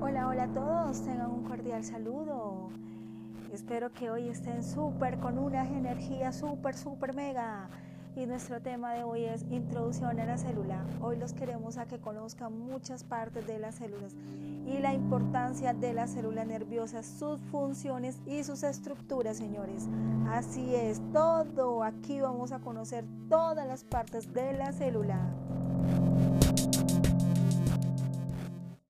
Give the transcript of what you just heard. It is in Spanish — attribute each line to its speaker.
Speaker 1: Hola, hola a todos, tengan un cordial saludo. Espero que hoy estén súper con una energía súper, súper mega. Y nuestro tema de hoy es introducción a la célula. Hoy los queremos a que conozcan muchas partes de las células y la importancia de la célula nerviosa, sus funciones y sus estructuras, señores. Así es, todo. Aquí vamos a conocer todas las partes de la célula.